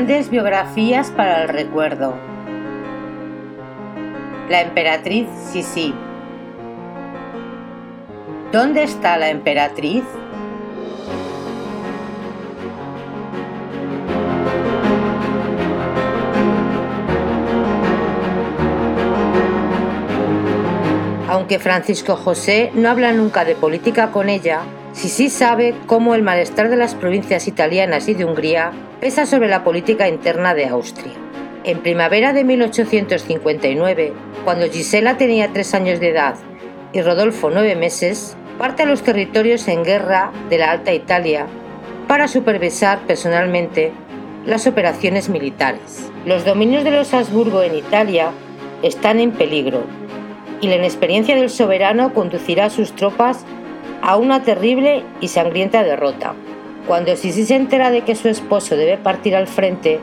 Grandes biografías para el recuerdo. La emperatriz Sisi. ¿Dónde está la emperatriz? Aunque Francisco José no habla nunca de política con ella, Sisi sabe cómo el malestar de las provincias italianas y de Hungría pesa sobre la política interna de Austria. En primavera de 1859, cuando Gisela tenía tres años de edad y Rodolfo nueve meses, parte a los territorios en guerra de la Alta Italia para supervisar personalmente las operaciones militares. Los dominios de los Habsburgo en Italia están en peligro y la inexperiencia del soberano conducirá a sus tropas a una terrible y sangrienta derrota. Cuando Sisi se entera de que su esposo debe partir al frente,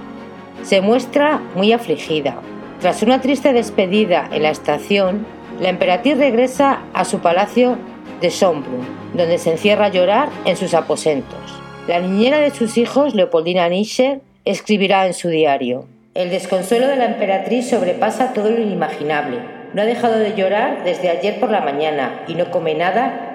se muestra muy afligida. Tras una triste despedida en la estación, la emperatriz regresa a su palacio de Schönbrunn, donde se encierra a llorar en sus aposentos. La niñera de sus hijos, Leopoldina Nischer, escribirá en su diario: El desconsuelo de la emperatriz sobrepasa todo lo inimaginable. No ha dejado de llorar desde ayer por la mañana y no come nada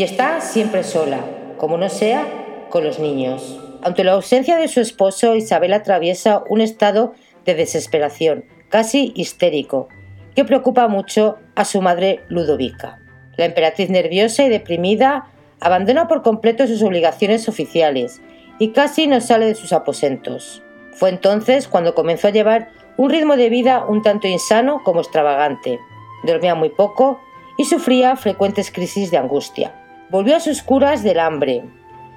y está siempre sola, como no sea con los niños. Ante la ausencia de su esposo, Isabel atraviesa un estado de desesperación, casi histérico, que preocupa mucho a su madre Ludovica. La emperatriz nerviosa y deprimida abandona por completo sus obligaciones oficiales y casi no sale de sus aposentos. Fue entonces cuando comenzó a llevar un ritmo de vida un tanto insano como extravagante. Dormía muy poco y sufría frecuentes crisis de angustia. Volvió a sus curas del hambre.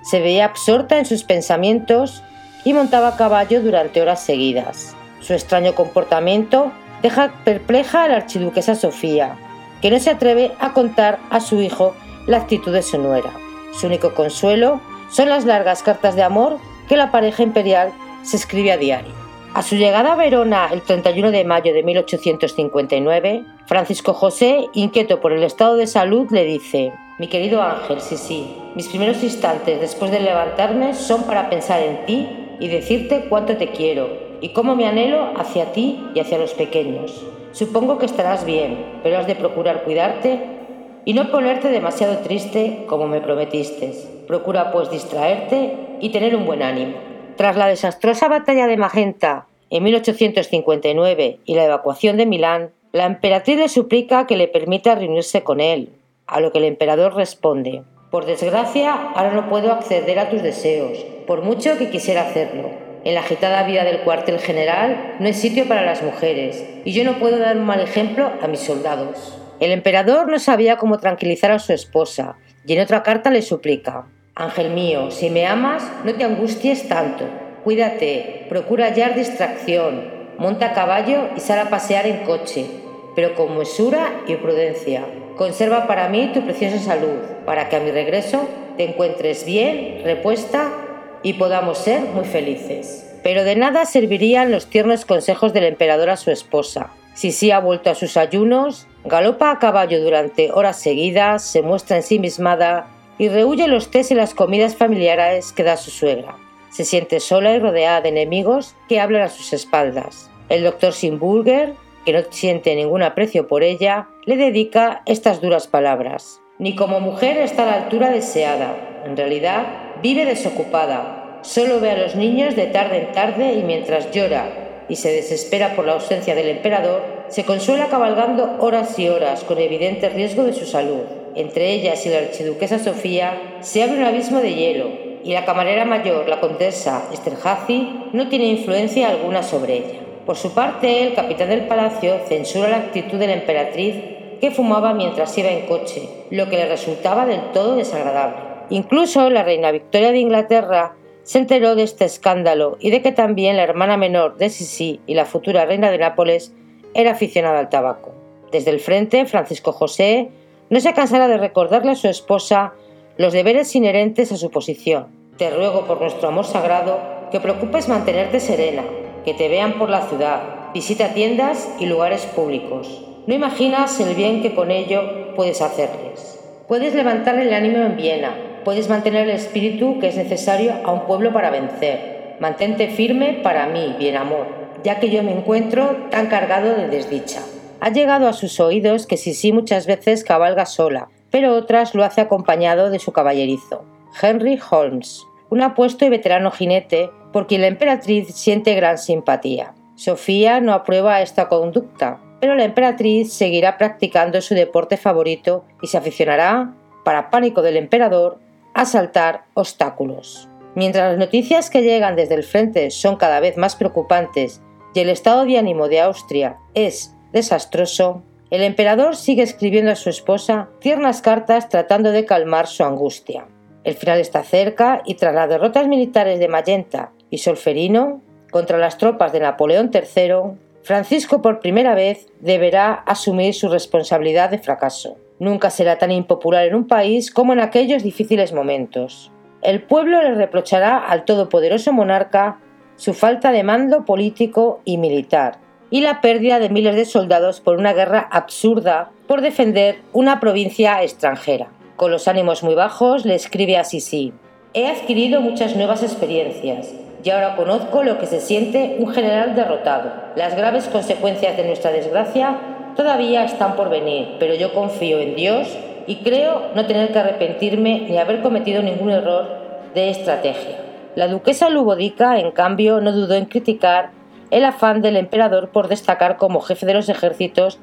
Se veía absorta en sus pensamientos y montaba a caballo durante horas seguidas. Su extraño comportamiento deja perpleja a la archiduquesa Sofía, que no se atreve a contar a su hijo la actitud de su nuera. Su único consuelo son las largas cartas de amor que la pareja imperial se escribe a diario. A su llegada a Verona el 31 de mayo de 1859, Francisco José, inquieto por el estado de salud, le dice, mi querido Ángel, sí, sí, mis primeros instantes después de levantarme son para pensar en ti y decirte cuánto te quiero y cómo me anhelo hacia ti y hacia los pequeños. Supongo que estarás bien, pero has de procurar cuidarte y no ponerte demasiado triste como me prometiste. Procura pues distraerte y tener un buen ánimo. Tras la desastrosa batalla de Magenta en 1859 y la evacuación de Milán, la emperatriz le suplica que le permita reunirse con él, a lo que el emperador responde, por desgracia, ahora no puedo acceder a tus deseos, por mucho que quisiera hacerlo. En la agitada vida del cuartel general no hay sitio para las mujeres, y yo no puedo dar un mal ejemplo a mis soldados. El emperador no sabía cómo tranquilizar a su esposa, y en otra carta le suplica, Ángel mío, si me amas, no te angusties tanto. Cuídate, procura hallar distracción, monta a caballo y sal a pasear en coche, pero con mesura y prudencia. Conserva para mí tu preciosa salud, para que a mi regreso te encuentres bien, repuesta y podamos ser muy felices. Pero de nada servirían los tiernos consejos del emperador a su esposa. Si sí ha vuelto a sus ayunos, galopa a caballo durante horas seguidas, se muestra ensimismada y rehuye los tés y las comidas familiares que da su suegra. Se siente sola y rodeada de enemigos que hablan a sus espaldas. El doctor Simburger que no siente ningún aprecio por ella, le dedica estas duras palabras. Ni como mujer está a la altura deseada. En realidad, vive desocupada. Solo ve a los niños de tarde en tarde y mientras llora y se desespera por la ausencia del emperador, se consuela cabalgando horas y horas con evidente riesgo de su salud. Entre ellas y la archiduquesa Sofía se abre un abismo de hielo y la camarera mayor, la condesa Esterhazy, no tiene influencia alguna sobre ella. Por su parte, el capitán del palacio censura la actitud de la emperatriz que fumaba mientras iba en coche, lo que le resultaba del todo desagradable. Incluso la reina Victoria de Inglaterra se enteró de este escándalo y de que también la hermana menor de Sisi y la futura reina de Nápoles era aficionada al tabaco. Desde el frente, Francisco José no se cansará de recordarle a su esposa los deberes inherentes a su posición. Te ruego por nuestro amor sagrado que preocupes mantenerte serena, que te vean por la ciudad, visita tiendas y lugares públicos. No imaginas el bien que con ello puedes hacerles. Puedes levantar el ánimo en Viena, puedes mantener el espíritu que es necesario a un pueblo para vencer. mantente firme para mí, bien amor, ya que yo me encuentro tan cargado de desdicha. Ha llegado a sus oídos que Sisi muchas veces cabalga sola, pero otras lo hace acompañado de su caballerizo, Henry Holmes, un apuesto y veterano jinete por quien la emperatriz siente gran simpatía. Sofía no aprueba esta conducta, pero la emperatriz seguirá practicando su deporte favorito y se aficionará, para pánico del emperador, a saltar obstáculos. Mientras las noticias que llegan desde el frente son cada vez más preocupantes y el estado de ánimo de Austria es desastroso, el emperador sigue escribiendo a su esposa tiernas cartas tratando de calmar su angustia. El final está cerca y tras las derrotas militares de Magenta y Solferino contra las tropas de Napoleón III, Francisco por primera vez deberá asumir su responsabilidad de fracaso. Nunca será tan impopular en un país como en aquellos difíciles momentos. El pueblo le reprochará al todopoderoso monarca su falta de mando político y militar y la pérdida de miles de soldados por una guerra absurda por defender una provincia extranjera. Con los ánimos muy bajos le escribe a Sisi, he adquirido muchas nuevas experiencias y ahora conozco lo que se siente un general derrotado. Las graves consecuencias de nuestra desgracia todavía están por venir, pero yo confío en Dios y creo no tener que arrepentirme ni haber cometido ningún error de estrategia. La duquesa Lubodica, en cambio, no dudó en criticar el afán del emperador por destacar como jefe de los ejércitos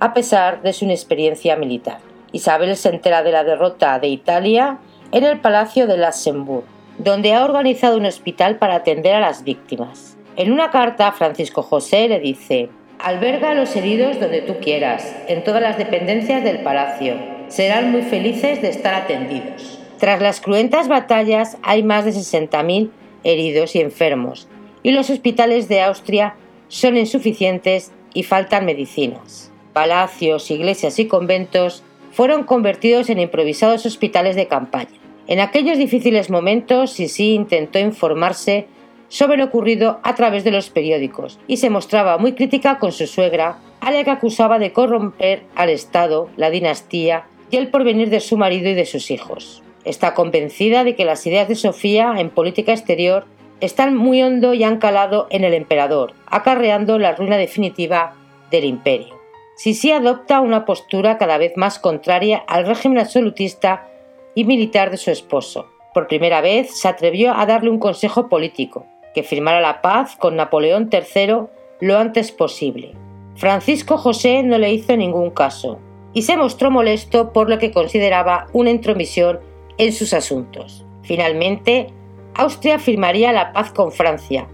a pesar de su inexperiencia militar. Isabel se entera de la derrota de Italia en el Palacio de Luxemburgo, donde ha organizado un hospital para atender a las víctimas. En una carta, Francisco José le dice, Alberga a los heridos donde tú quieras, en todas las dependencias del palacio. Serán muy felices de estar atendidos. Tras las cruentas batallas hay más de 60.000 heridos y enfermos, y los hospitales de Austria son insuficientes y faltan medicinas. Palacios, iglesias y conventos fueron convertidos en improvisados hospitales de campaña. En aquellos difíciles momentos, Sisi intentó informarse sobre lo ocurrido a través de los periódicos y se mostraba muy crítica con su suegra, a la que acusaba de corromper al Estado, la dinastía y el porvenir de su marido y de sus hijos. Está convencida de que las ideas de Sofía en política exterior están muy hondo y han calado en el emperador, acarreando la ruina definitiva del imperio. Sisi adopta una postura cada vez más contraria al régimen absolutista y militar de su esposo. Por primera vez se atrevió a darle un consejo político, que firmara la paz con Napoleón III lo antes posible. Francisco José no le hizo ningún caso y se mostró molesto por lo que consideraba una intromisión en sus asuntos. Finalmente, Austria firmaría la paz con Francia,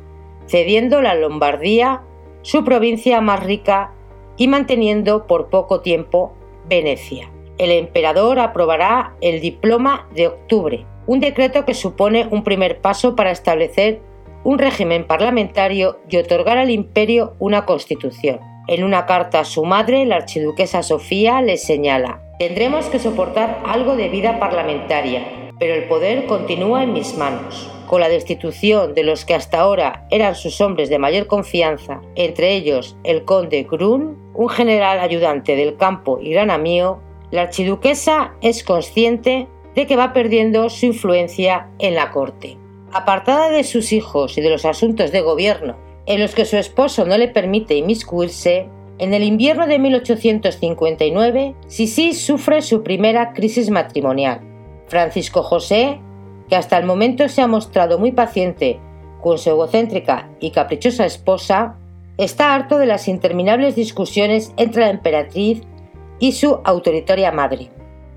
cediendo la Lombardía, su provincia más rica, y manteniendo por poco tiempo Venecia. El emperador aprobará el diploma de octubre, un decreto que supone un primer paso para establecer un régimen parlamentario y otorgar al imperio una constitución. En una carta a su madre, la archiduquesa Sofía le señala, tendremos que soportar algo de vida parlamentaria, pero el poder continúa en mis manos. Con la destitución de los que hasta ahora eran sus hombres de mayor confianza, entre ellos el conde Grun, un general ayudante del campo y gran amigo, la archiduquesa es consciente de que va perdiendo su influencia en la corte. Apartada de sus hijos y de los asuntos de gobierno, en los que su esposo no le permite inmiscuirse, en el invierno de 1859, Sisi sufre su primera crisis matrimonial. Francisco José, que hasta el momento se ha mostrado muy paciente con su egocéntrica y caprichosa esposa, está harto de las interminables discusiones entre la emperatriz y su autoritaria madre.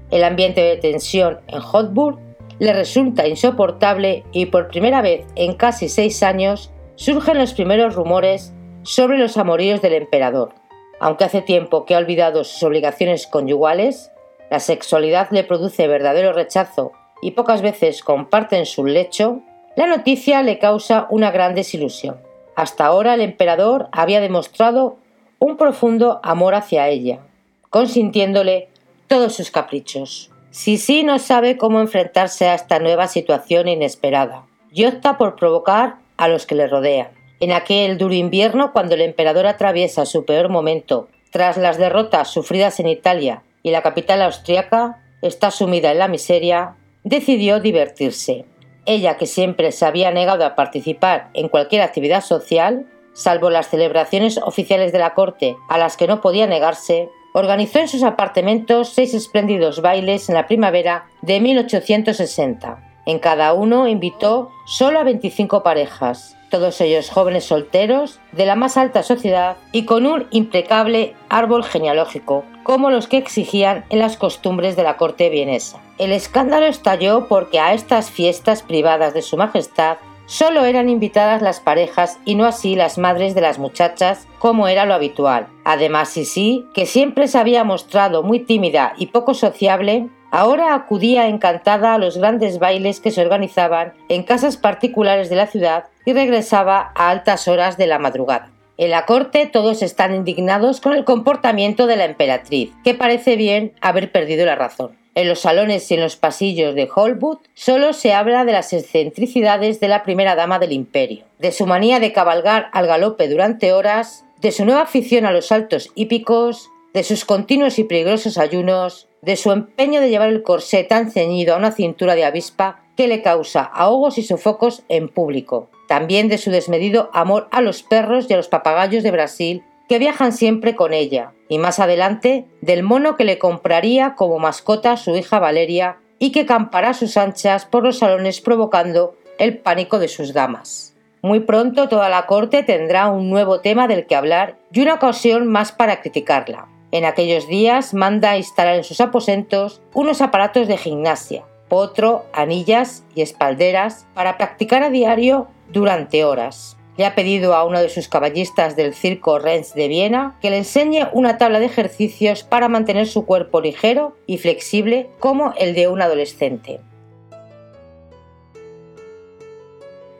El ambiente de tensión en Hotburg le resulta insoportable y por primera vez en casi seis años surgen los primeros rumores sobre los amoríos del emperador. Aunque hace tiempo que ha olvidado sus obligaciones conyugales, la sexualidad le produce verdadero rechazo y pocas veces comparten su lecho, la noticia le causa una gran desilusión. Hasta ahora el emperador había demostrado un profundo amor hacia ella, consintiéndole todos sus caprichos. Sisi no sabe cómo enfrentarse a esta nueva situación inesperada y opta por provocar a los que le rodean. En aquel duro invierno, cuando el emperador atraviesa su peor momento tras las derrotas sufridas en Italia y la capital austriaca está sumida en la miseria, decidió divertirse. ella que siempre se había negado a participar en cualquier actividad social, salvo las celebraciones oficiales de la corte a las que no podía negarse, organizó en sus apartamentos seis espléndidos bailes en la primavera de 1860. En cada uno invitó solo a 25 parejas, todos ellos jóvenes solteros, de la más alta sociedad y con un impecable árbol genealógico, como los que exigían en las costumbres de la corte vienesa. El escándalo estalló porque a estas fiestas privadas de Su Majestad solo eran invitadas las parejas y no así las madres de las muchachas, como era lo habitual. Además, sí, que siempre se había mostrado muy tímida y poco sociable, ahora acudía encantada a los grandes bailes que se organizaban en casas particulares de la ciudad y regresaba a altas horas de la madrugada. En la corte todos están indignados con el comportamiento de la emperatriz, que parece bien haber perdido la razón. En los salones y en los pasillos de Hollywood solo se habla de las excentricidades de la primera dama del imperio, de su manía de cabalgar al galope durante horas, de su nueva afición a los saltos hípicos, de sus continuos y peligrosos ayunos, de su empeño de llevar el corsé tan ceñido a una cintura de avispa que le causa ahogos y sofocos en público, también de su desmedido amor a los perros y a los papagayos de Brasil que viajan siempre con ella, y más adelante del mono que le compraría como mascota a su hija Valeria y que campará sus anchas por los salones provocando el pánico de sus damas. Muy pronto toda la corte tendrá un nuevo tema del que hablar y una ocasión más para criticarla. En aquellos días manda instalar en sus aposentos unos aparatos de gimnasia, potro, anillas y espalderas para practicar a diario durante horas le ha pedido a uno de sus caballistas del circo Renz de Viena que le enseñe una tabla de ejercicios para mantener su cuerpo ligero y flexible como el de un adolescente.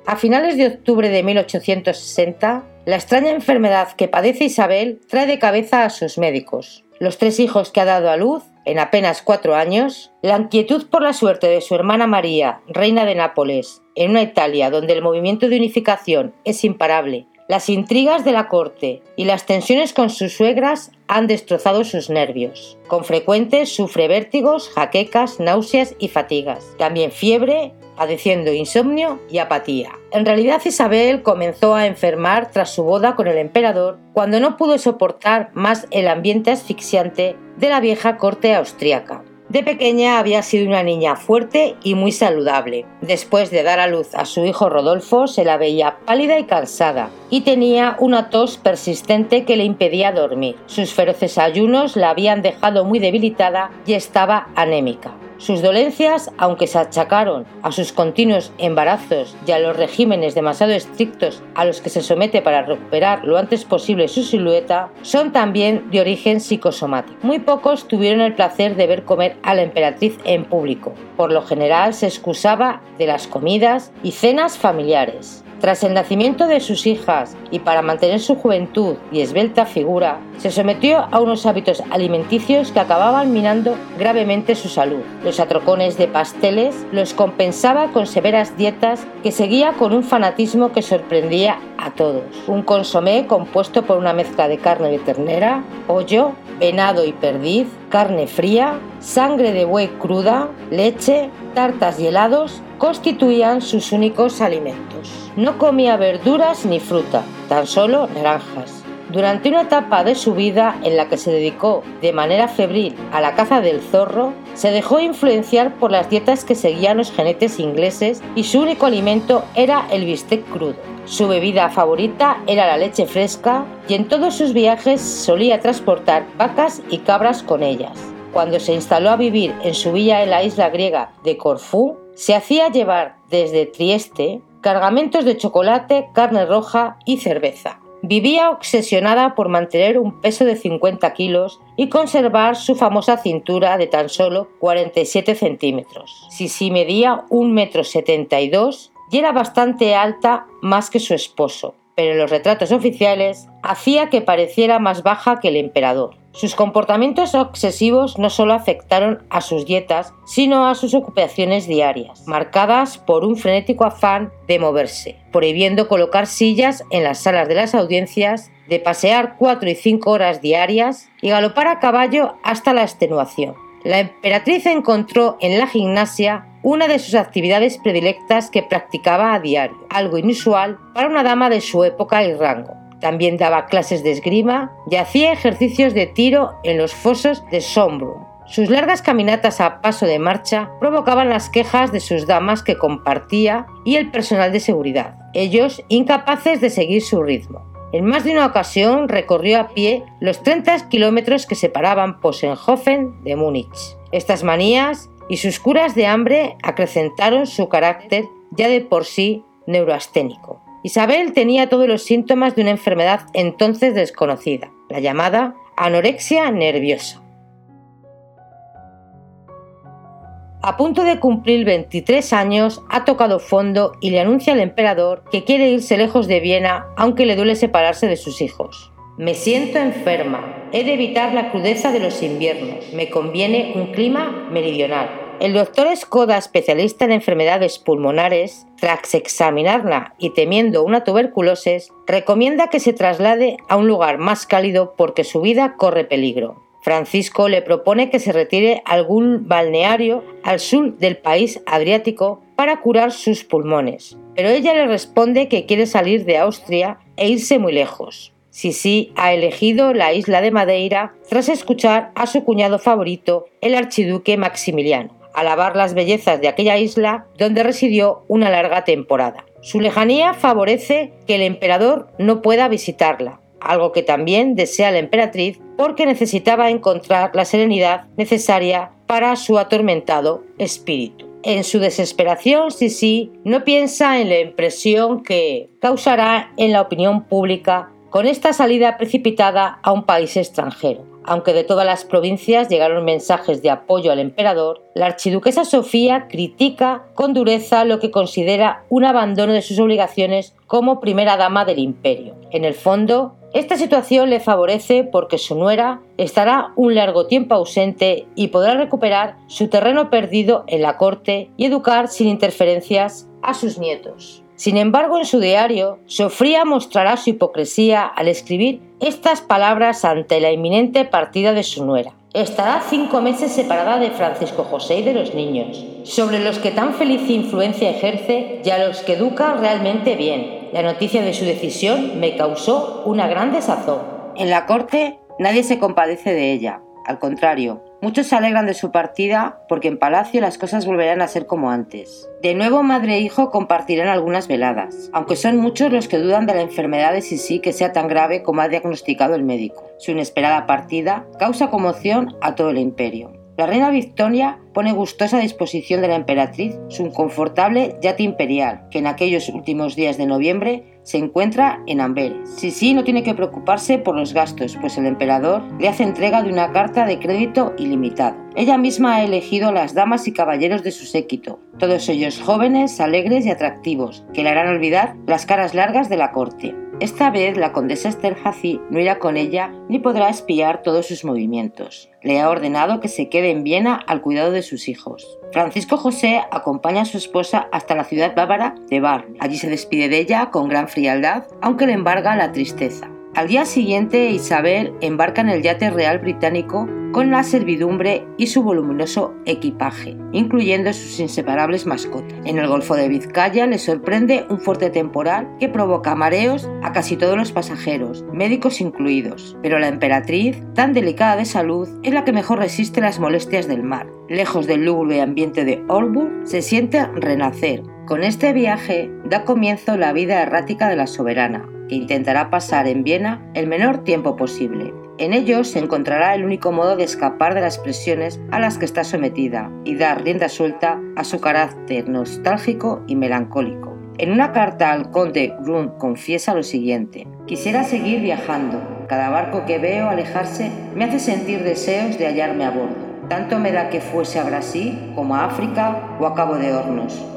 A finales de octubre de 1860, la extraña enfermedad que padece Isabel trae de cabeza a sus médicos. Los tres hijos que ha dado a luz en apenas cuatro años, la inquietud por la suerte de su hermana María, reina de Nápoles, en una Italia donde el movimiento de unificación es imparable, las intrigas de la corte y las tensiones con sus suegras han destrozado sus nervios. Con frecuentes sufre vértigos, jaquecas, náuseas y fatigas. También fiebre padeciendo insomnio y apatía. En realidad Isabel comenzó a enfermar tras su boda con el emperador cuando no pudo soportar más el ambiente asfixiante de la vieja corte austriaca. De pequeña había sido una niña fuerte y muy saludable. Después de dar a luz a su hijo Rodolfo se la veía pálida y cansada y tenía una tos persistente que le impedía dormir. Sus feroces ayunos la habían dejado muy debilitada y estaba anémica. Sus dolencias, aunque se achacaron a sus continuos embarazos y a los regímenes demasiado estrictos a los que se somete para recuperar lo antes posible su silueta, son también de origen psicosomático. Muy pocos tuvieron el placer de ver comer a la emperatriz en público. Por lo general se excusaba de las comidas y cenas familiares. Tras el nacimiento de sus hijas y para mantener su juventud y esbelta figura, se sometió a unos hábitos alimenticios que acababan minando gravemente su salud. Los atrocones de pasteles los compensaba con severas dietas que seguía con un fanatismo que sorprendía a todos. Un consomé compuesto por una mezcla de carne de ternera, pollo, venado y perdiz, carne fría, sangre de buey cruda, leche, tartas y helados constituían sus únicos alimentos. No comía verduras ni fruta, tan solo naranjas. Durante una etapa de su vida en la que se dedicó de manera febril a la caza del zorro, se dejó influenciar por las dietas que seguían los genetes ingleses y su único alimento era el bistec crudo. Su bebida favorita era la leche fresca y en todos sus viajes solía transportar vacas y cabras con ellas. Cuando se instaló a vivir en su villa en la isla griega de Corfú, se hacía llevar desde Trieste cargamentos de chocolate, carne roja y cerveza. Vivía obsesionada por mantener un peso de 50 kilos y conservar su famosa cintura de tan solo 47 centímetros. Sisi medía 1,72 m y era bastante alta más que su esposo, pero en los retratos oficiales hacía que pareciera más baja que el emperador. Sus comportamientos obsesivos no solo afectaron a sus dietas, sino a sus ocupaciones diarias, marcadas por un frenético afán de moverse, prohibiendo colocar sillas en las salas de las audiencias, de pasear cuatro y cinco horas diarias y galopar a caballo hasta la extenuación. La emperatriz encontró en la gimnasia una de sus actividades predilectas que practicaba a diario, algo inusual para una dama de su época y rango. También daba clases de esgrima y hacía ejercicios de tiro en los fosos de Sombrum. Sus largas caminatas a paso de marcha provocaban las quejas de sus damas que compartía y el personal de seguridad, ellos incapaces de seguir su ritmo. En más de una ocasión recorrió a pie los 30 kilómetros que separaban Posenhofen de Múnich. Estas manías y sus curas de hambre acrecentaron su carácter ya de por sí neuroasténico. Isabel tenía todos los síntomas de una enfermedad entonces desconocida, la llamada anorexia nerviosa. A punto de cumplir 23 años, ha tocado fondo y le anuncia al emperador que quiere irse lejos de Viena aunque le duele separarse de sus hijos. Me siento enferma, he de evitar la crudeza de los inviernos, me conviene un clima meridional. El doctor Skoda, especialista en enfermedades pulmonares, tras examinarla y temiendo una tuberculosis, recomienda que se traslade a un lugar más cálido porque su vida corre peligro. Francisco le propone que se retire a algún balneario al sur del país Adriático para curar sus pulmones, pero ella le responde que quiere salir de Austria e irse muy lejos. Sisi ha elegido la isla de Madeira tras escuchar a su cuñado favorito, el archiduque Maximiliano alabar las bellezas de aquella isla donde residió una larga temporada. Su lejanía favorece que el emperador no pueda visitarla, algo que también desea la emperatriz porque necesitaba encontrar la serenidad necesaria para su atormentado espíritu. En su desesperación, Sisi no piensa en la impresión que causará en la opinión pública con esta salida precipitada a un país extranjero. Aunque de todas las provincias llegaron mensajes de apoyo al emperador, la archiduquesa Sofía critica con dureza lo que considera un abandono de sus obligaciones como primera dama del imperio. En el fondo, esta situación le favorece porque su nuera estará un largo tiempo ausente y podrá recuperar su terreno perdido en la corte y educar sin interferencias a sus nietos. Sin embargo, en su diario, Sofía mostrará su hipocresía al escribir estas palabras ante la inminente partida de su nuera. Estará cinco meses separada de Francisco José y de los niños, sobre los que tan feliz influencia ejerce y a los que educa realmente bien. La noticia de su decisión me causó una gran desazón. En la corte nadie se compadece de ella, al contrario, muchos se alegran de su partida porque en Palacio las cosas volverán a ser como antes. De nuevo madre e hijo compartirán algunas veladas, aunque son muchos los que dudan de la enfermedad de Sisi que sea tan grave como ha diagnosticado el médico. Su inesperada partida causa conmoción a todo el imperio. La reina Victoria pone gustosa a disposición de la emperatriz su inconfortable yate imperial, que en aquellos últimos días de noviembre se encuentra en Amberes. Sisi no tiene que preocuparse por los gastos, pues el emperador le hace entrega de una carta de crédito ilimitado. Ella misma ha elegido las damas y caballeros de su séquito, todos ellos jóvenes, alegres y atractivos, que le harán olvidar las caras largas de la corte. Esta vez la condesa Esterhazy no irá con ella ni podrá espiar todos sus movimientos. Le ha ordenado que se quede en Viena al cuidado de sus hijos. Francisco José acompaña a su esposa hasta la ciudad bávara de Bar. Allí se despide de ella con gran frialdad, aunque le embarga la tristeza. Al día siguiente, Isabel embarca en el yate real británico con la servidumbre y su voluminoso equipaje, incluyendo sus inseparables mascotas. En el Golfo de Vizcaya le sorprende un fuerte temporal que provoca mareos a casi todos los pasajeros, médicos incluidos, pero la emperatriz, tan delicada de salud, es la que mejor resiste las molestias del mar. Lejos del lúgubre ambiente de Olburg, se siente renacer. Con este viaje da comienzo la vida errática de la soberana, que intentará pasar en Viena el menor tiempo posible. En ellos se encontrará el único modo de escapar de las presiones a las que está sometida y dar rienda suelta a su carácter nostálgico y melancólico. En una carta al conde Grun confiesa lo siguiente, quisiera seguir viajando, cada barco que veo alejarse me hace sentir deseos de hallarme a bordo. Tanto me da que fuese a Brasil como a África o a Cabo de Hornos.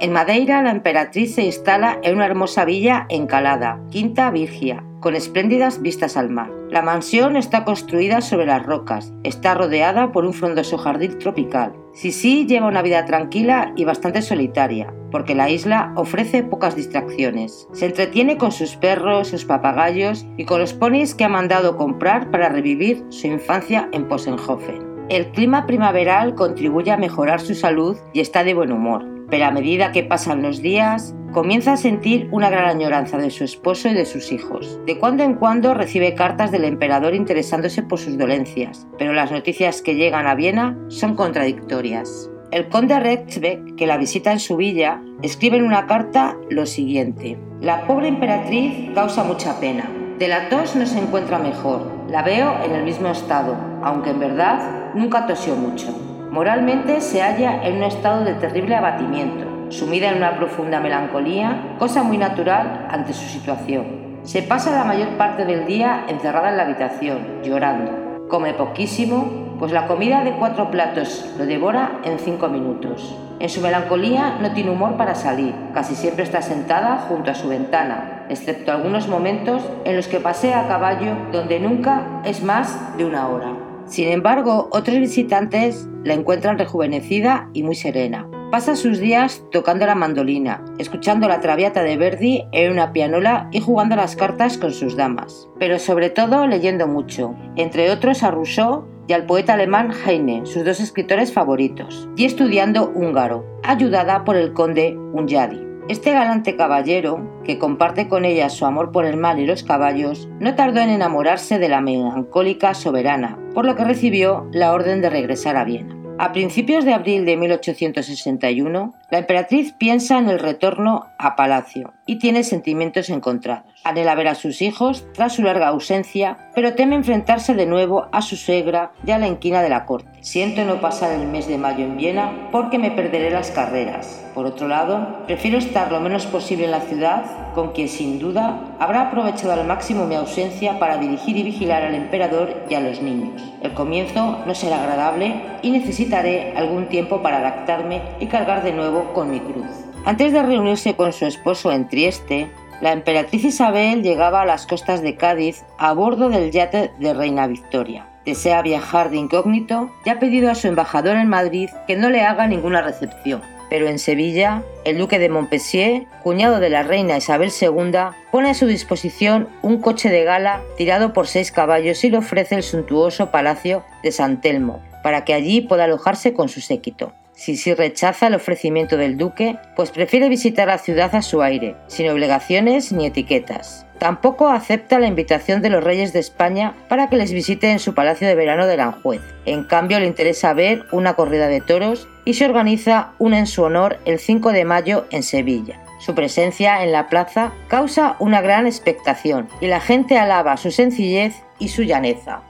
En Madeira la emperatriz se instala en una hermosa villa encalada, Quinta Virgia, con espléndidas vistas al mar. La mansión está construida sobre las rocas, está rodeada por un frondoso jardín tropical. Sisi lleva una vida tranquila y bastante solitaria, porque la isla ofrece pocas distracciones. Se entretiene con sus perros, sus papagayos y con los ponis que ha mandado comprar para revivir su infancia en Posenhofen. El clima primaveral contribuye a mejorar su salud y está de buen humor, pero a medida que pasan los días, comienza a sentir una gran añoranza de su esposo y de sus hijos. De cuando en cuando recibe cartas del emperador interesándose por sus dolencias, pero las noticias que llegan a Viena son contradictorias. El conde Rechtsbeck, que la visita en su villa, escribe en una carta lo siguiente. La pobre emperatriz causa mucha pena. De la tos no se encuentra mejor. La veo en el mismo estado, aunque en verdad nunca tosió mucho. Moralmente se halla en un estado de terrible abatimiento, sumida en una profunda melancolía, cosa muy natural ante su situación. Se pasa la mayor parte del día encerrada en la habitación, llorando. Come poquísimo pues la comida de cuatro platos lo devora en cinco minutos. En su melancolía no tiene humor para salir, casi siempre está sentada junto a su ventana, excepto algunos momentos en los que pasea a caballo donde nunca es más de una hora. Sin embargo, otros visitantes la encuentran rejuvenecida y muy serena. Pasa sus días tocando la mandolina, escuchando la traviata de Verdi en una pianola y jugando las cartas con sus damas. Pero sobre todo leyendo mucho, entre otros a Rousseau y al poeta alemán Heine, sus dos escritores favoritos, y estudiando húngaro, ayudada por el conde Unyadi. Este galante caballero, que comparte con ella su amor por el mal y los caballos, no tardó en enamorarse de la melancólica soberana, por lo que recibió la orden de regresar a Viena. A principios de abril de 1861, la emperatriz piensa en el retorno a Palacio y tiene sentimientos encontrados. Anhela ver a sus hijos tras su larga ausencia, pero teme enfrentarse de nuevo a su suegra y a la inquina de la corte. Siento no pasar el mes de mayo en Viena porque me perderé las carreras. Por otro lado, prefiero estar lo menos posible en la ciudad, con quien sin duda habrá aprovechado al máximo mi ausencia para dirigir y vigilar al emperador y a los niños. El comienzo no será agradable y necesitaré algún tiempo para adaptarme y cargar de nuevo con mi cruz. Antes de reunirse con su esposo en Trieste, la emperatriz Isabel llegaba a las costas de Cádiz a bordo del yate de Reina Victoria. Desea viajar de incógnito y ha pedido a su embajador en Madrid que no le haga ninguna recepción. Pero en Sevilla, el duque de Montpensier, cuñado de la reina Isabel II, pone a su disposición un coche de gala tirado por seis caballos y le ofrece el suntuoso palacio de San Telmo, para que allí pueda alojarse con su séquito. Sisi rechaza el ofrecimiento del duque, pues prefiere visitar la ciudad a su aire, sin obligaciones ni etiquetas. Tampoco acepta la invitación de los reyes de España para que les visite en su palacio de verano de Aranjuez. En cambio, le interesa ver una corrida de toros y se organiza una en su honor el 5 de mayo en Sevilla. Su presencia en la plaza causa una gran expectación y la gente alaba su sencillez y su llaneza.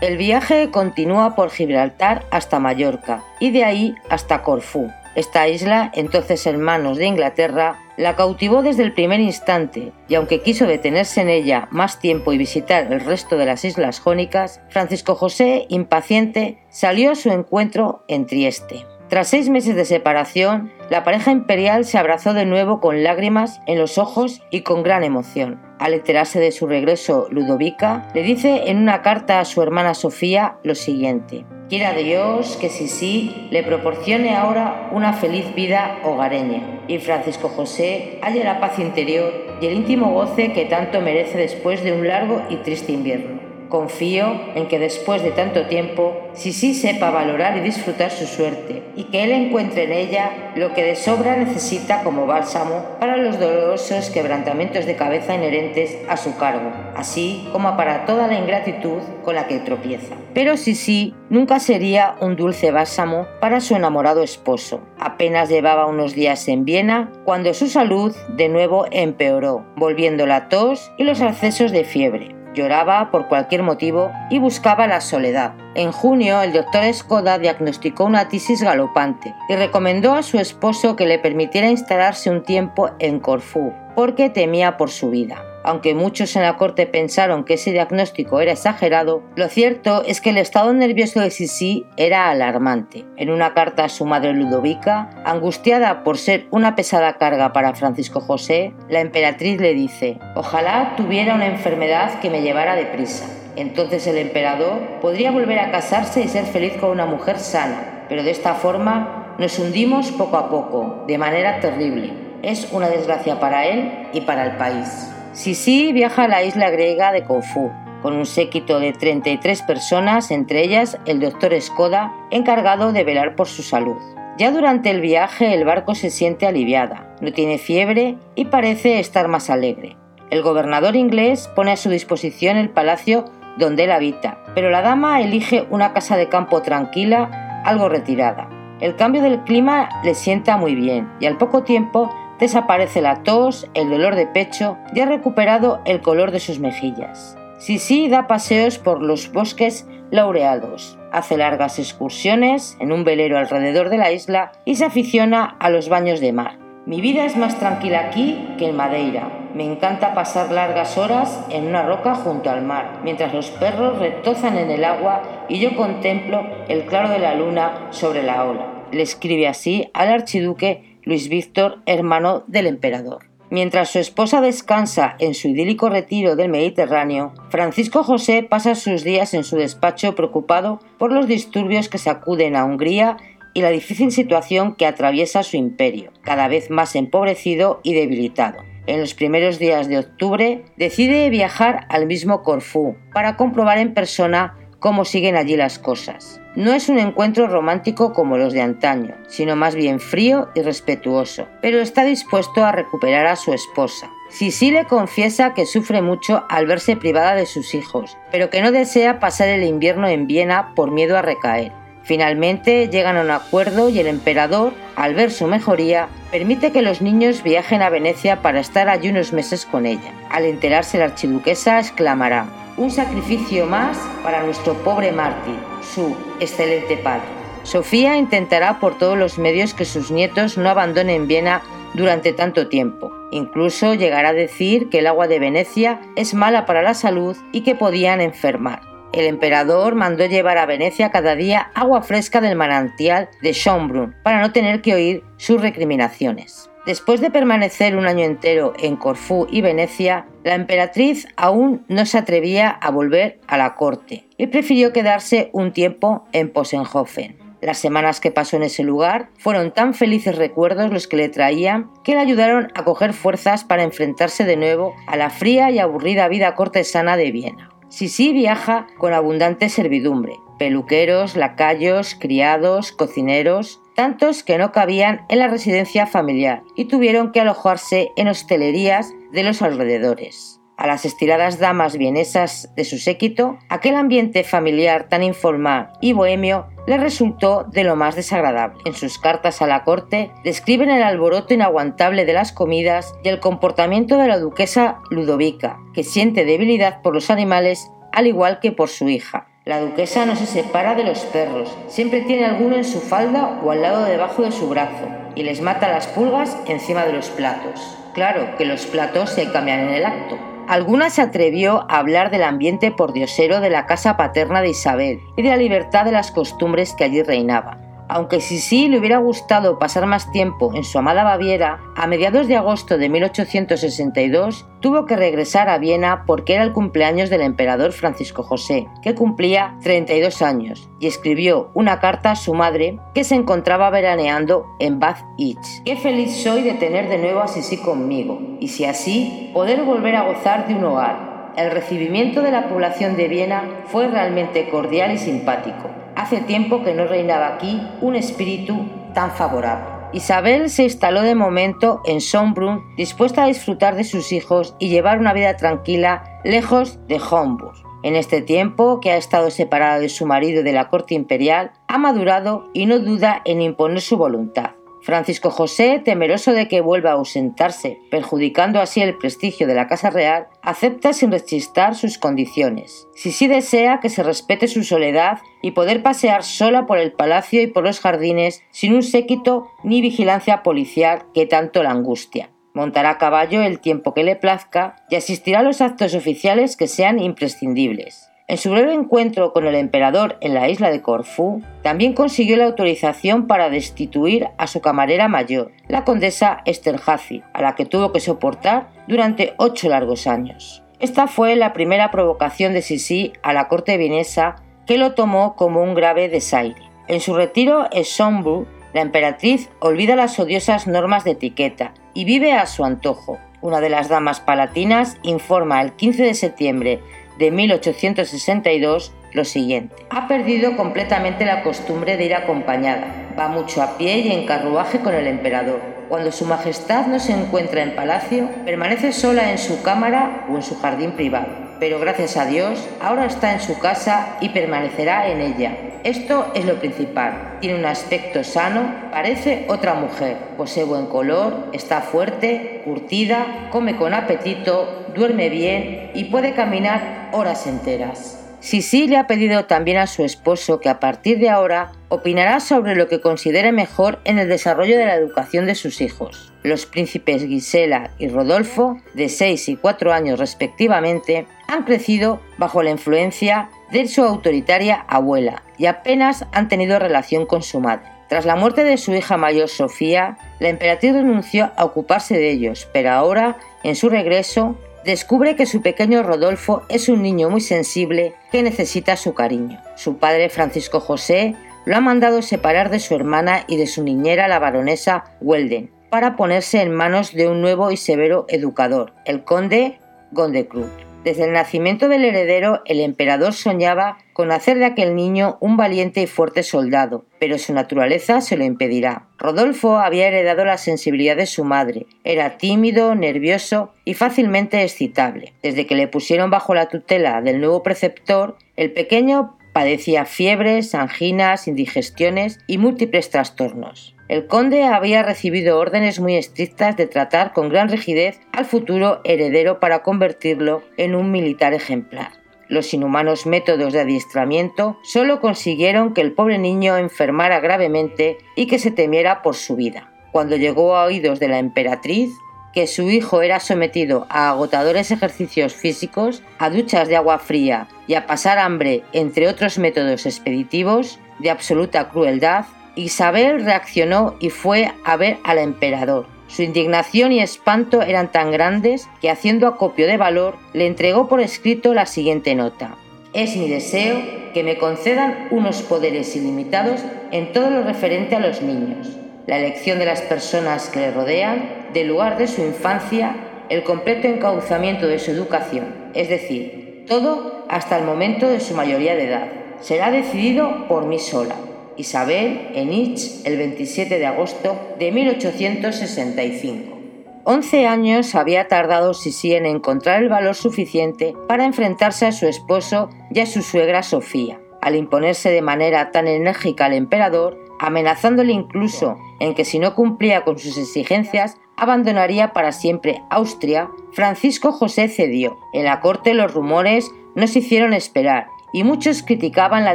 El viaje continúa por Gibraltar hasta Mallorca y de ahí hasta Corfú. Esta isla, entonces en manos de Inglaterra, la cautivó desde el primer instante y aunque quiso detenerse en ella más tiempo y visitar el resto de las islas jónicas, Francisco José, impaciente, salió a su encuentro en Trieste. Tras seis meses de separación, la pareja imperial se abrazó de nuevo con lágrimas en los ojos y con gran emoción. Al enterarse de su regreso, Ludovica le dice en una carta a su hermana Sofía lo siguiente. Quiera Dios que sí le proporcione ahora una feliz vida hogareña y Francisco José halle la paz interior y el íntimo goce que tanto merece después de un largo y triste invierno. Confío en que después de tanto tiempo, Sisi sepa valorar y disfrutar su suerte y que él encuentre en ella lo que de sobra necesita como bálsamo para los dolorosos quebrantamientos de cabeza inherentes a su cargo, así como para toda la ingratitud con la que tropieza. Pero Sisi nunca sería un dulce bálsamo para su enamorado esposo. Apenas llevaba unos días en Viena cuando su salud de nuevo empeoró, volviendo la tos y los accesos de fiebre lloraba por cualquier motivo y buscaba la soledad. En junio, el doctor Skoda diagnosticó una tisis galopante y recomendó a su esposo que le permitiera instalarse un tiempo en Corfú, porque temía por su vida. Aunque muchos en la corte pensaron que ese diagnóstico era exagerado, lo cierto es que el estado nervioso de Sisi era alarmante. En una carta a su madre Ludovica, angustiada por ser una pesada carga para Francisco José, la emperatriz le dice, ojalá tuviera una enfermedad que me llevara deprisa. Entonces el emperador podría volver a casarse y ser feliz con una mujer sana, pero de esta forma nos hundimos poco a poco, de manera terrible. Es una desgracia para él y para el país. Sisi viaja a la isla griega de Corfú, con un séquito de 33 personas, entre ellas el doctor Skoda, encargado de velar por su salud. Ya durante el viaje el barco se siente aliviada, no tiene fiebre y parece estar más alegre. El gobernador inglés pone a su disposición el palacio donde él habita, pero la dama elige una casa de campo tranquila, algo retirada. El cambio del clima le sienta muy bien y al poco tiempo desaparece la tos, el dolor de pecho y ha recuperado el color de sus mejillas. Sisi da paseos por los bosques laureados, hace largas excursiones en un velero alrededor de la isla y se aficiona a los baños de mar. Mi vida es más tranquila aquí que en Madeira. Me encanta pasar largas horas en una roca junto al mar, mientras los perros retozan en el agua y yo contemplo el claro de la luna sobre la ola. Le escribe así al archiduque Luis Víctor, hermano del emperador. Mientras su esposa descansa en su idílico retiro del Mediterráneo, Francisco José pasa sus días en su despacho preocupado por los disturbios que sacuden a Hungría y la difícil situación que atraviesa su imperio, cada vez más empobrecido y debilitado. En los primeros días de octubre decide viajar al mismo Corfú para comprobar en persona cómo siguen allí las cosas. No es un encuentro romántico como los de antaño, sino más bien frío y respetuoso, pero está dispuesto a recuperar a su esposa. Sisi le confiesa que sufre mucho al verse privada de sus hijos, pero que no desea pasar el invierno en Viena por miedo a recaer. Finalmente llegan a un acuerdo y el emperador, al ver su mejoría, permite que los niños viajen a Venecia para estar allí unos meses con ella. Al enterarse la archiduquesa exclamará, un sacrificio más para nuestro pobre mártir, su excelente padre. Sofía intentará por todos los medios que sus nietos no abandonen Viena durante tanto tiempo. Incluso llegará a decir que el agua de Venecia es mala para la salud y que podían enfermar. El emperador mandó llevar a Venecia cada día agua fresca del manantial de Schönbrunn para no tener que oír sus recriminaciones. Después de permanecer un año entero en Corfú y Venecia, la emperatriz aún no se atrevía a volver a la corte y prefirió quedarse un tiempo en Posenhofen. Las semanas que pasó en ese lugar fueron tan felices recuerdos los que le traían que le ayudaron a coger fuerzas para enfrentarse de nuevo a la fría y aburrida vida cortesana de Viena. Sisi viaja con abundante servidumbre, peluqueros, lacayos, criados, cocineros, tantos que no cabían en la residencia familiar y tuvieron que alojarse en hostelerías de los alrededores. A las estiradas damas vienesas de su séquito, aquel ambiente familiar tan informal y bohemio le resultó de lo más desagradable. En sus cartas a la corte describen el alboroto inaguantable de las comidas y el comportamiento de la duquesa Ludovica, que siente debilidad por los animales al igual que por su hija, la duquesa no se separa de los perros, siempre tiene alguno en su falda o al lado debajo de su brazo, y les mata las pulgas encima de los platos. Claro que los platos se cambian en el acto. Alguna se atrevió a hablar del ambiente pordiosero de la casa paterna de Isabel y de la libertad de las costumbres que allí reinaban. Aunque si sí le hubiera gustado pasar más tiempo en su amada Baviera, a mediados de agosto de 1862 tuvo que regresar a Viena porque era el cumpleaños del emperador Francisco José, que cumplía 32 años, y escribió una carta a su madre que se encontraba veraneando en Bad Itch. Qué feliz soy de tener de nuevo a Sisi conmigo, y si así, poder volver a gozar de un hogar. El recibimiento de la población de Viena fue realmente cordial y simpático. Hace tiempo que no reinaba aquí un espíritu tan favorable. Isabel se instaló de momento en Schönbrunn, dispuesta a disfrutar de sus hijos y llevar una vida tranquila lejos de Homburg. En este tiempo, que ha estado separada de su marido de la corte imperial, ha madurado y no duda en imponer su voluntad. Francisco José, temeroso de que vuelva a ausentarse, perjudicando así el prestigio de la Casa Real, acepta sin rechistar sus condiciones. Si sí desea que se respete su soledad y poder pasear sola por el palacio y por los jardines sin un séquito ni vigilancia policial que tanto la angustia. Montará a caballo el tiempo que le plazca y asistirá a los actos oficiales que sean imprescindibles. En su breve encuentro con el emperador en la isla de Corfú, también consiguió la autorización para destituir a su camarera mayor, la condesa Esterhazy, a la que tuvo que soportar durante ocho largos años. Esta fue la primera provocación de Sisi a la corte vienesa, que lo tomó como un grave desaire. En su retiro en Schönbrunn, la emperatriz olvida las odiosas normas de etiqueta y vive a su antojo. Una de las damas palatinas informa el 15 de septiembre de 1862 lo siguiente. Ha perdido completamente la costumbre de ir acompañada. Va mucho a pie y en carruaje con el emperador. Cuando su majestad no se encuentra en palacio, permanece sola en su cámara o en su jardín privado pero gracias a Dios ahora está en su casa y permanecerá en ella. Esto es lo principal. Tiene un aspecto sano, parece otra mujer, posee buen color, está fuerte, curtida, come con apetito, duerme bien y puede caminar horas enteras. Sisi le ha pedido también a su esposo que a partir de ahora opinará sobre lo que considere mejor en el desarrollo de la educación de sus hijos. Los príncipes Gisela y Rodolfo, de 6 y 4 años respectivamente, han crecido bajo la influencia de su autoritaria abuela y apenas han tenido relación con su madre. Tras la muerte de su hija mayor Sofía, la emperatriz renunció a ocuparse de ellos, pero ahora, en su regreso, descubre que su pequeño Rodolfo es un niño muy sensible que necesita su cariño. Su padre Francisco José lo ha mandado separar de su hermana y de su niñera la baronesa Welden para ponerse en manos de un nuevo y severo educador, el conde Gondecruz. Desde el nacimiento del heredero, el emperador soñaba con hacer de aquel niño un valiente y fuerte soldado, pero su naturaleza se lo impedirá. Rodolfo había heredado la sensibilidad de su madre, era tímido, nervioso y fácilmente excitable. Desde que le pusieron bajo la tutela del nuevo preceptor, el pequeño padecía fiebres, anginas, indigestiones y múltiples trastornos. El conde había recibido órdenes muy estrictas de tratar con gran rigidez al futuro heredero para convertirlo en un militar ejemplar. Los inhumanos métodos de adiestramiento solo consiguieron que el pobre niño enfermara gravemente y que se temiera por su vida. Cuando llegó a oídos de la emperatriz, que su hijo era sometido a agotadores ejercicios físicos, a duchas de agua fría y a pasar hambre, entre otros métodos expeditivos de absoluta crueldad, Isabel reaccionó y fue a ver al emperador. Su indignación y espanto eran tan grandes que, haciendo acopio de valor, le entregó por escrito la siguiente nota. Es mi deseo que me concedan unos poderes ilimitados en todo lo referente a los niños, la elección de las personas que le rodean, del lugar de su infancia, el completo encauzamiento de su educación, es decir, todo hasta el momento de su mayoría de edad. Será decidido por mí sola. Isabel en Itch el 27 de agosto de 1865. Once años había tardado Sisi en encontrar el valor suficiente para enfrentarse a su esposo y a su suegra Sofía. Al imponerse de manera tan enérgica al emperador, amenazándole incluso en que si no cumplía con sus exigencias, abandonaría para siempre Austria, Francisco José cedió. En la corte los rumores no se hicieron esperar y muchos criticaban la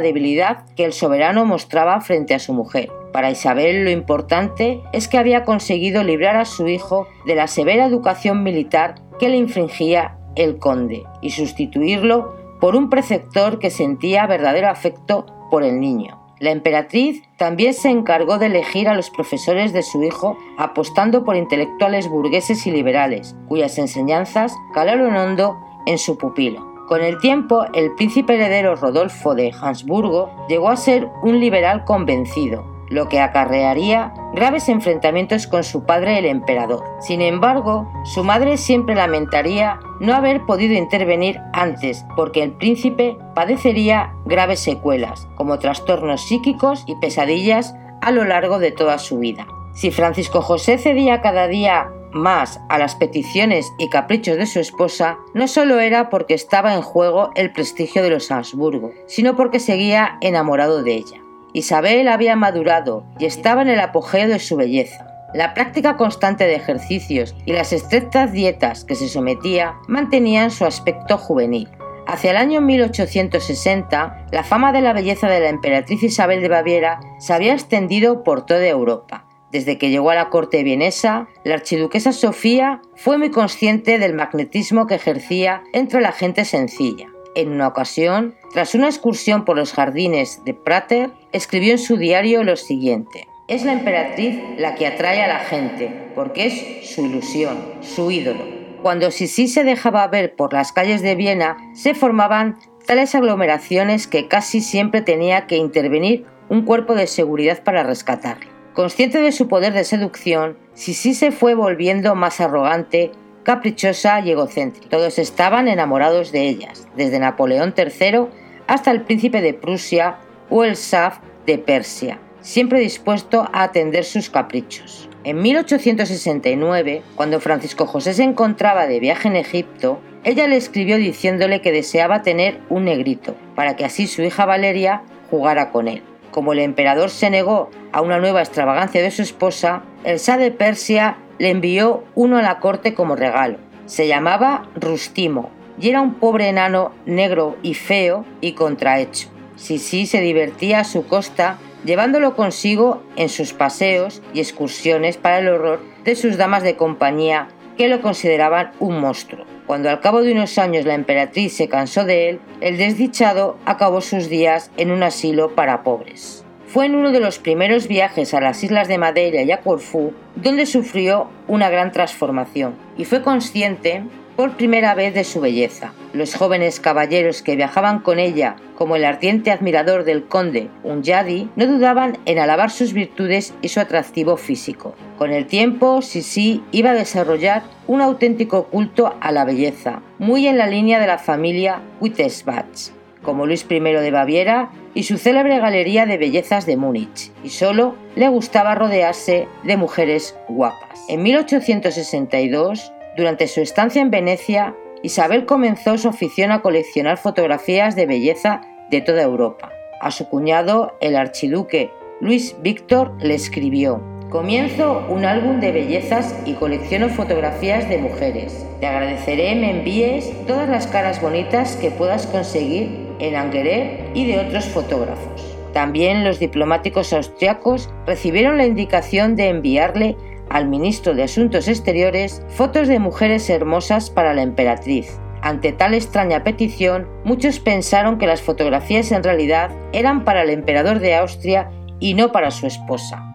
debilidad que el soberano mostraba frente a su mujer. Para Isabel lo importante es que había conseguido librar a su hijo de la severa educación militar que le infringía el conde y sustituirlo por un preceptor que sentía verdadero afecto por el niño. La emperatriz también se encargó de elegir a los profesores de su hijo apostando por intelectuales burgueses y liberales, cuyas enseñanzas calaron hondo en su pupilo. Con el tiempo, el príncipe heredero Rodolfo de Habsburgo llegó a ser un liberal convencido, lo que acarrearía graves enfrentamientos con su padre el emperador. Sin embargo, su madre siempre lamentaría no haber podido intervenir antes, porque el príncipe padecería graves secuelas, como trastornos psíquicos y pesadillas a lo largo de toda su vida. Si Francisco José cedía cada día más a las peticiones y caprichos de su esposa, no solo era porque estaba en juego el prestigio de los Habsburgo, sino porque seguía enamorado de ella. Isabel había madurado y estaba en el apogeo de su belleza. La práctica constante de ejercicios y las estrictas dietas que se sometía mantenían su aspecto juvenil. Hacia el año 1860, la fama de la belleza de la emperatriz Isabel de Baviera se había extendido por toda Europa desde que llegó a la corte vienesa, la archiduquesa Sofía fue muy consciente del magnetismo que ejercía entre la gente sencilla. En una ocasión, tras una excursión por los jardines de Prater, escribió en su diario lo siguiente. Es la emperatriz la que atrae a la gente, porque es su ilusión, su ídolo. Cuando Sisi se dejaba ver por las calles de Viena, se formaban tales aglomeraciones que casi siempre tenía que intervenir un cuerpo de seguridad para rescatarla. Consciente de su poder de seducción, Sisi se fue volviendo más arrogante caprichosa y egocéntrica. Todos estaban enamorados de ellas, desde Napoleón III hasta el príncipe de Prusia o el Shah de Persia, siempre dispuesto a atender sus caprichos. En 1869, cuando Francisco José se encontraba de viaje en Egipto, ella le escribió diciéndole que deseaba tener un negrito, para que así su hija Valeria jugara con él. Como el emperador se negó a una nueva extravagancia de su esposa, el Shah de Persia le envió uno a la corte como regalo. Se llamaba Rustimo y era un pobre enano negro y feo y contrahecho. Sisi se divertía a su costa llevándolo consigo en sus paseos y excursiones para el horror de sus damas de compañía que lo consideraban un monstruo. Cuando al cabo de unos años la emperatriz se cansó de él, el desdichado acabó sus días en un asilo para pobres. Fue en uno de los primeros viajes a las islas de Madeira y a Corfú donde sufrió una gran transformación y fue consciente por primera vez de su belleza. Los jóvenes caballeros que viajaban con ella, como el ardiente admirador del conde Unyadi, no dudaban en alabar sus virtudes y su atractivo físico. Con el tiempo, Sisi iba a desarrollar un auténtico culto a la belleza, muy en la línea de la familia Wittelsbach, como Luis I de Baviera y su célebre galería de bellezas de Múnich, y solo le gustaba rodearse de mujeres guapas. En 1862, durante su estancia en Venecia, Isabel comenzó su afición a coleccionar fotografías de belleza de toda Europa. A su cuñado, el archiduque Luis Víctor, le escribió, Comienzo un álbum de bellezas y colecciono fotografías de mujeres. Te agradeceré me envíes todas las caras bonitas que puedas conseguir en Angerer y de otros fotógrafos. También los diplomáticos austriacos recibieron la indicación de enviarle al ministro de Asuntos Exteriores fotos de mujeres hermosas para la emperatriz. Ante tal extraña petición, muchos pensaron que las fotografías en realidad eran para el emperador de Austria y no para su esposa.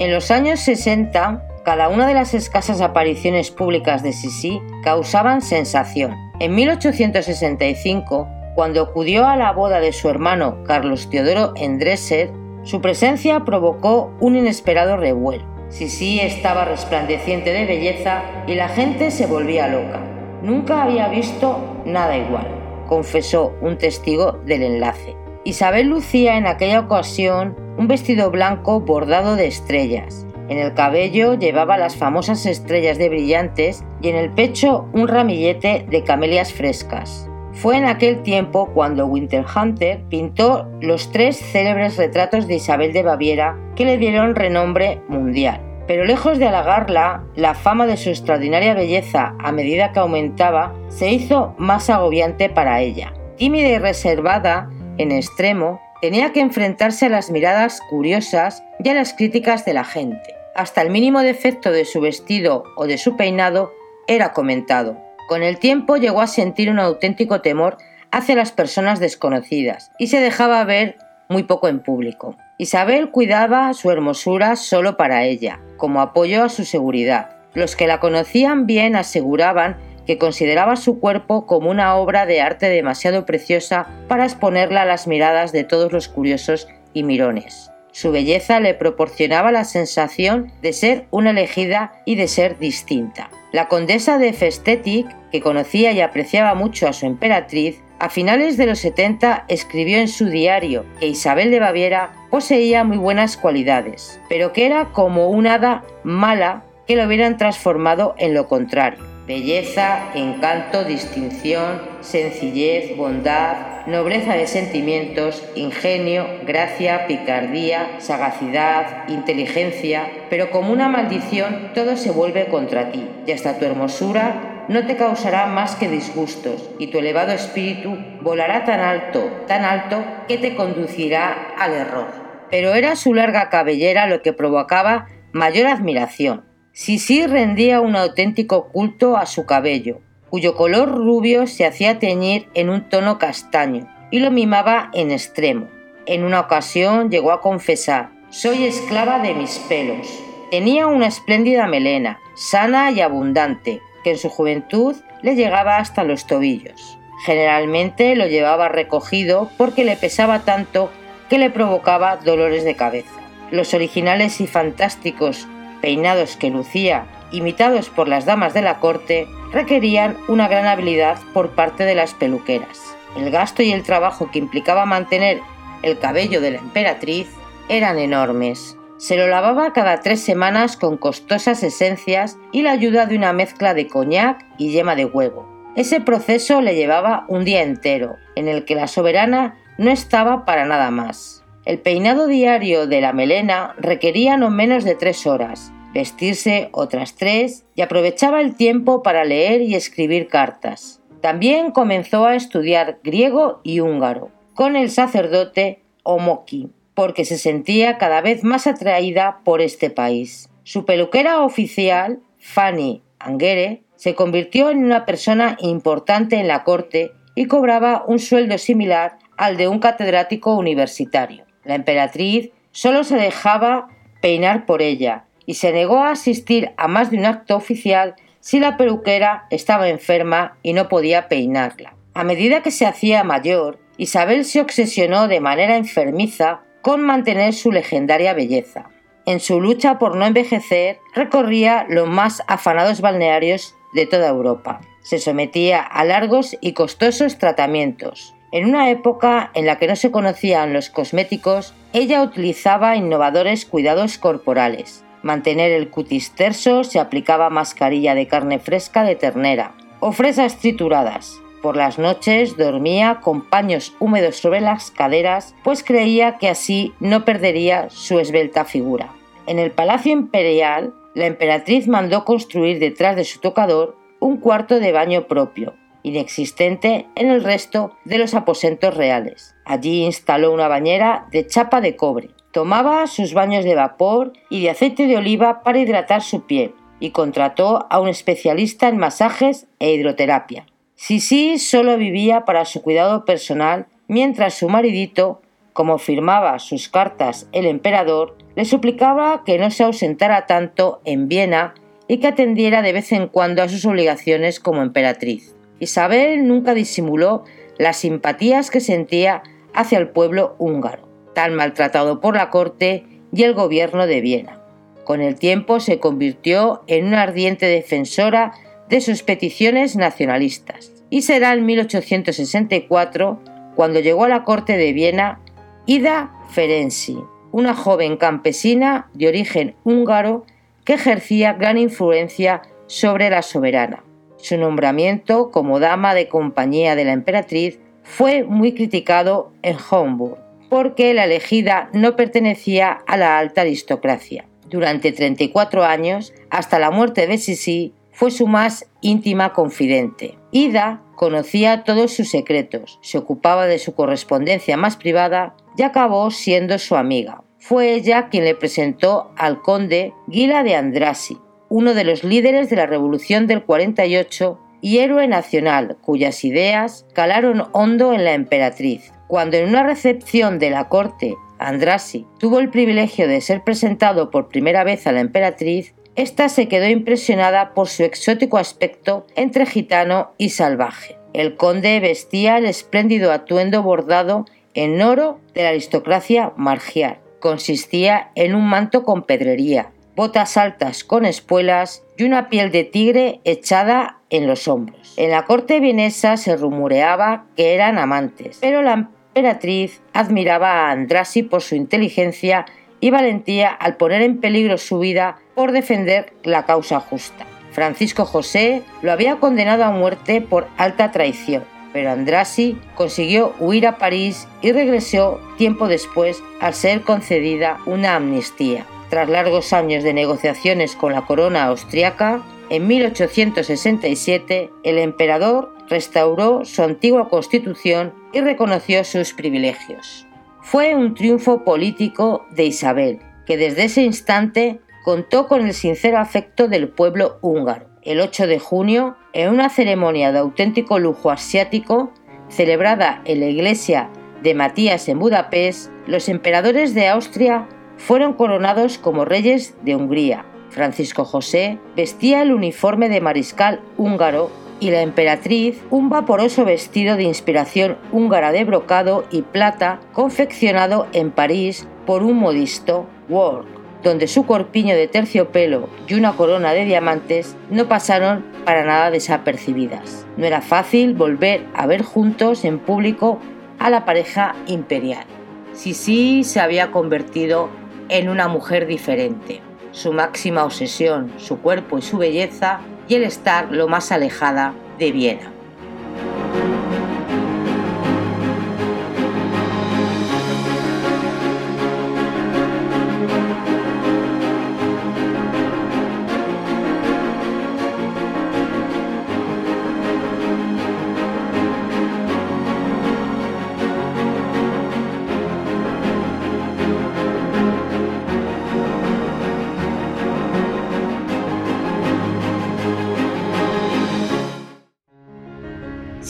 En los años 60, cada una de las escasas apariciones públicas de Sisi causaban sensación. En 1865, cuando acudió a la boda de su hermano Carlos Teodoro en Dresser, su presencia provocó un inesperado revuelo. Sisi estaba resplandeciente de belleza y la gente se volvía loca. Nunca había visto nada igual, confesó un testigo del enlace. Isabel lucía en aquella ocasión un vestido blanco bordado de estrellas. En el cabello llevaba las famosas estrellas de brillantes y en el pecho un ramillete de camelias frescas. Fue en aquel tiempo cuando Winterhunter pintó los tres célebres retratos de Isabel de Baviera que le dieron renombre mundial. Pero lejos de halagarla, la fama de su extraordinaria belleza a medida que aumentaba se hizo más agobiante para ella. Tímida y reservada, en extremo, tenía que enfrentarse a las miradas curiosas y a las críticas de la gente. Hasta el mínimo defecto de su vestido o de su peinado era comentado. Con el tiempo llegó a sentir un auténtico temor hacia las personas desconocidas y se dejaba ver muy poco en público. Isabel cuidaba su hermosura solo para ella, como apoyo a su seguridad. Los que la conocían bien aseguraban que consideraba su cuerpo como una obra de arte demasiado preciosa para exponerla a las miradas de todos los curiosos y mirones. Su belleza le proporcionaba la sensación de ser una elegida y de ser distinta. La condesa de Festetic, que conocía y apreciaba mucho a su emperatriz, a finales de los 70 escribió en su diario que Isabel de Baviera poseía muy buenas cualidades, pero que era como un hada mala que lo hubieran transformado en lo contrario belleza, encanto, distinción, sencillez, bondad, nobleza de sentimientos, ingenio, gracia, picardía, sagacidad, inteligencia, pero como una maldición todo se vuelve contra ti, y hasta tu hermosura no te causará más que disgustos, y tu elevado espíritu volará tan alto, tan alto, que te conducirá al error. Pero era su larga cabellera lo que provocaba mayor admiración, Sisi rendía un auténtico culto a su cabello, cuyo color rubio se hacía teñir en un tono castaño, y lo mimaba en extremo. En una ocasión llegó a confesar, soy esclava de mis pelos. Tenía una espléndida melena, sana y abundante, que en su juventud le llegaba hasta los tobillos. Generalmente lo llevaba recogido porque le pesaba tanto que le provocaba dolores de cabeza. Los originales y fantásticos peinados que lucía, imitados por las damas de la corte, requerían una gran habilidad por parte de las peluqueras. El gasto y el trabajo que implicaba mantener el cabello de la emperatriz eran enormes. Se lo lavaba cada tres semanas con costosas esencias y la ayuda de una mezcla de coñac y yema de huevo. Ese proceso le llevaba un día entero, en el que la soberana no estaba para nada más. El peinado diario de la melena requería no menos de tres horas, vestirse otras tres y aprovechaba el tiempo para leer y escribir cartas. También comenzó a estudiar griego y húngaro con el sacerdote Omoki, porque se sentía cada vez más atraída por este país. Su peluquera oficial, Fanny Angere, se convirtió en una persona importante en la corte y cobraba un sueldo similar al de un catedrático universitario. La emperatriz solo se dejaba peinar por ella y se negó a asistir a más de un acto oficial si la peluquera estaba enferma y no podía peinarla. A medida que se hacía mayor, Isabel se obsesionó de manera enfermiza con mantener su legendaria belleza. En su lucha por no envejecer, recorría los más afanados balnearios de toda Europa. Se sometía a largos y costosos tratamientos. En una época en la que no se conocían los cosméticos, ella utilizaba innovadores cuidados corporales. Mantener el cutis terso se aplicaba mascarilla de carne fresca de ternera o fresas trituradas. Por las noches dormía con paños húmedos sobre las caderas, pues creía que así no perdería su esbelta figura. En el Palacio Imperial la emperatriz mandó construir detrás de su tocador un cuarto de baño propio, inexistente en el resto de los aposentos reales. Allí instaló una bañera de chapa de cobre. Tomaba sus baños de vapor y de aceite de oliva para hidratar su piel y contrató a un especialista en masajes e hidroterapia. Sisi solo vivía para su cuidado personal mientras su maridito como firmaba sus cartas el emperador, le suplicaba que no se ausentara tanto en Viena y que atendiera de vez en cuando a sus obligaciones como emperatriz. Isabel nunca disimuló las simpatías que sentía hacia el pueblo húngaro, tan maltratado por la corte y el gobierno de Viena. Con el tiempo se convirtió en una ardiente defensora de sus peticiones nacionalistas, y será en 1864 cuando llegó a la corte de Viena Ida Ferenczi, una joven campesina de origen húngaro que ejercía gran influencia sobre la soberana. Su nombramiento como dama de compañía de la emperatriz fue muy criticado en Homburg, porque la elegida no pertenecía a la alta aristocracia. Durante 34 años, hasta la muerte de Sisi, fue su más íntima confidente. Ida conocía todos sus secretos, se ocupaba de su correspondencia más privada y acabó siendo su amiga. Fue ella quien le presentó al conde Gila de Andrasi, uno de los líderes de la Revolución del 48 y héroe nacional, cuyas ideas calaron hondo en la emperatriz. Cuando en una recepción de la corte Andrasi tuvo el privilegio de ser presentado por primera vez a la emperatriz, esta se quedó impresionada por su exótico aspecto entre gitano y salvaje. El conde vestía el espléndido atuendo bordado en oro de la aristocracia margiar. Consistía en un manto con pedrería, botas altas con espuelas y una piel de tigre echada en los hombros. En la corte vienesa se rumoreaba que eran amantes, pero la emperatriz admiraba a Andrasi por su inteligencia y valentía al poner en peligro su vida por defender la causa justa. Francisco José lo había condenado a muerte por alta traición, pero Andrasi consiguió huir a París y regresó tiempo después al ser concedida una amnistía. Tras largos años de negociaciones con la corona austriaca, en 1867 el emperador restauró su antigua constitución y reconoció sus privilegios. Fue un triunfo político de Isabel, que desde ese instante contó con el sincero afecto del pueblo húngaro. El 8 de junio, en una ceremonia de auténtico lujo asiático, celebrada en la iglesia de Matías en Budapest, los emperadores de Austria fueron coronados como reyes de Hungría. Francisco José vestía el uniforme de mariscal húngaro y la emperatriz un vaporoso vestido de inspiración húngara de brocado y plata confeccionado en París por un modisto Work. donde su corpiño de terciopelo y una corona de diamantes no pasaron para nada desapercibidas. No era fácil volver a ver juntos en público a la pareja imperial. Sisi se había convertido en una mujer diferente. Su máxima obsesión, su cuerpo y su belleza, y el estar lo más alejada de Viena.